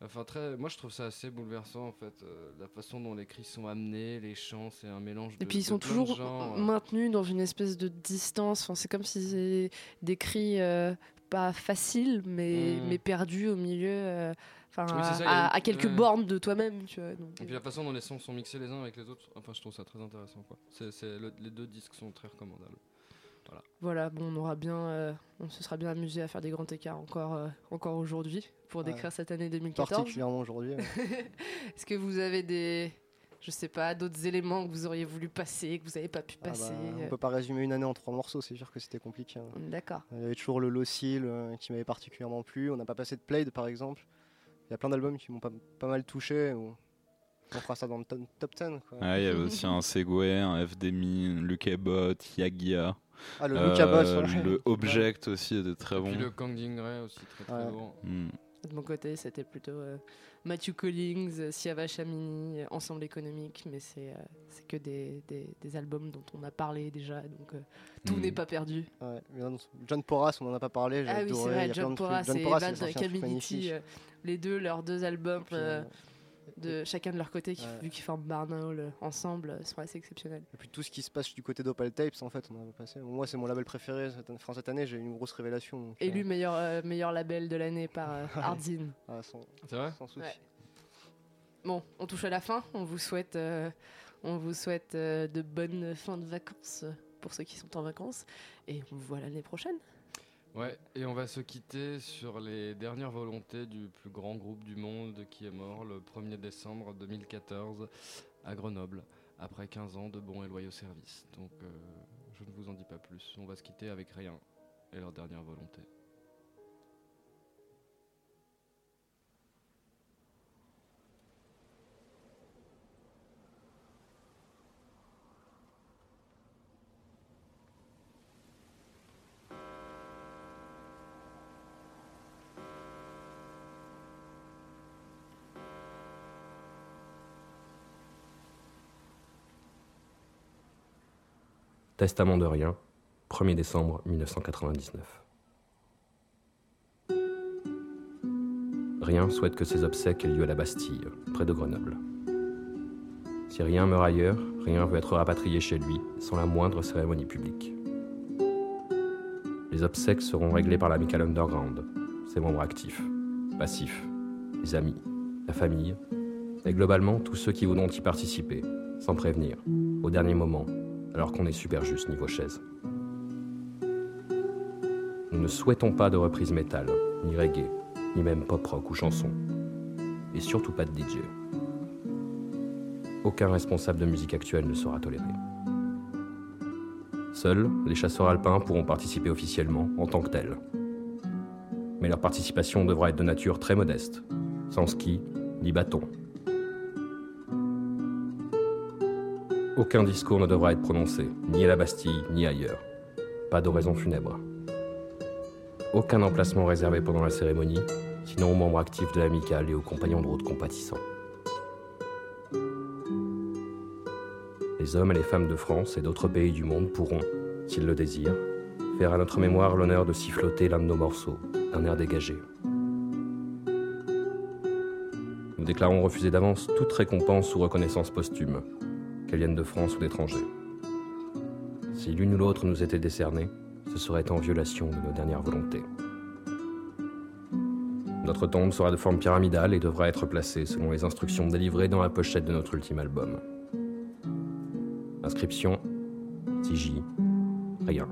Enfin, très, moi je trouve ça assez bouleversant en fait. euh, la façon dont les cris sont amenés, les chants, c'est un mélange de. Et puis ils sont toujours maintenus dans une espèce de distance. Enfin, c'est comme si des cris euh, pas faciles, mais, Mm. mais perdus au milieu, euh, enfin, Oui, à, quelques ouais. bornes de toi-même. Tu vois, donc, Et puis la façon dont les sons sont mixés les uns avec les autres, enfin je trouve ça très intéressant quoi. C'est, c'est le- les deux disques sont très recommandables. Voilà, bon, on aura bien, euh, on se sera bien amusé à faire des grands écarts encore, euh, encore aujourd'hui pour Ouais. décrire cette année 2014. Particulièrement aujourd'hui. ouais. *laughs* Est-ce que vous avez des, je sais pas, d'autres éléments que vous auriez voulu passer, que vous n'avez pas pu Ah bah, passer on euh, peut pas résumer une année en trois morceaux, c'est sûr que c'était compliqué. hein. est D'accord. Il y avait toujours le Locil euh, qui m'avait particulièrement plu. On n'a pas passé de Played par exemple. Il y a plein d'albums qui m'ont pas, pas mal touché. ou- On fera ça dans le top, top 10. Quoi. Ouais, il y avait aussi un Segway, un FDMI, un Lukebot, Yagia. Ah, le Euh, Boss, ouais. Le *laughs* Object aussi était très Et bon. puis le Kang Dingray aussi très très Ouais. lourd. Hmm. De mon côté, c'était plutôt euh, Matthew Collings, euh, Siava Chamini, euh, Ensemble économique, mais c'est euh, que des, des- des albums dont on a parlé déjà, donc euh, tout Hmm. n'est pas perdu. Ouais, mais non, John Porras, on en a pas parlé. j'ai Ah oui, c'est vrai, John. Porras John et Porras, il Evan les deux, leurs deux albums, Puis, de chacun de leur côté, qui, Ouais. vu qu'ils forment Barnaul euh, ensemble, euh, sont assez exceptionnels. Et puis tout ce qui se passe du côté d'Opal Tapes, en fait, on a passé. Moi, c'est mon label préféré cette année, enfin, cette année j'ai eu une grosse révélation. donc, euh, Élu meilleur, euh, meilleur label de l'année par euh, *laughs* Hardzin. ah, sans, C'est vrai? sans souci. Ouais. Bon, on touche à la fin. On vous souhaite, euh, on vous souhaite euh, de bonnes fins de vacances pour ceux qui sont en vacances. Et on vous voit l'année prochaine. Ouais, et on va se quitter sur les dernières volontés du plus grand groupe du monde qui est mort le 1er décembre 2014 à Grenoble, après 15 ans de bons et loyaux services. Donc euh, je ne vous en dis pas plus, on va se quitter avec rien et leur dernière volonté. Testament de rien, 1er décembre 1999. Rien souhaite que ses obsèques aient lieu à la Bastille, près de Grenoble. Si rien meurt ailleurs, rien veut être rapatrié chez lui sans la moindre cérémonie publique. Les obsèques seront réglées par l'Amical Underground, ses membres actifs, passifs, les amis, la famille, et globalement tous ceux qui voudront y participer, sans prévenir, au dernier moment, alors qu'on est super juste niveau chaise. Nous ne souhaitons pas de reprise métal, ni reggae, ni même pop rock ou chanson. Et surtout pas de DJ. Aucun responsable de musique actuelle ne sera toléré. Seuls les chasseurs alpins pourront participer officiellement en tant que tels. Mais leur participation devra être de nature très modeste, sans ski ni bâton. Aucun discours ne devra être prononcé, ni à la Bastille, ni ailleurs. Pas d'oraison funèbre. Aucun emplacement réservé pendant la cérémonie, sinon aux membres actifs de l'amicale et aux compagnons de route compatissants. Les hommes et les femmes de France et d'autres pays du monde pourront, s'ils le désirent, faire à notre mémoire l'honneur de siffloter l'un de nos morceaux, d'un air dégagé. Nous déclarons refuser d'avance toute récompense ou reconnaissance posthume, qu'elles viennent de France ou d'étrangers. Si l'une ou l'autre nous était décernée, ce serait en violation de nos dernières volontés. Notre tombe sera de forme pyramidale et devra être placée selon les instructions délivrées dans la pochette de notre ultime album. Inscription, TJ, rien.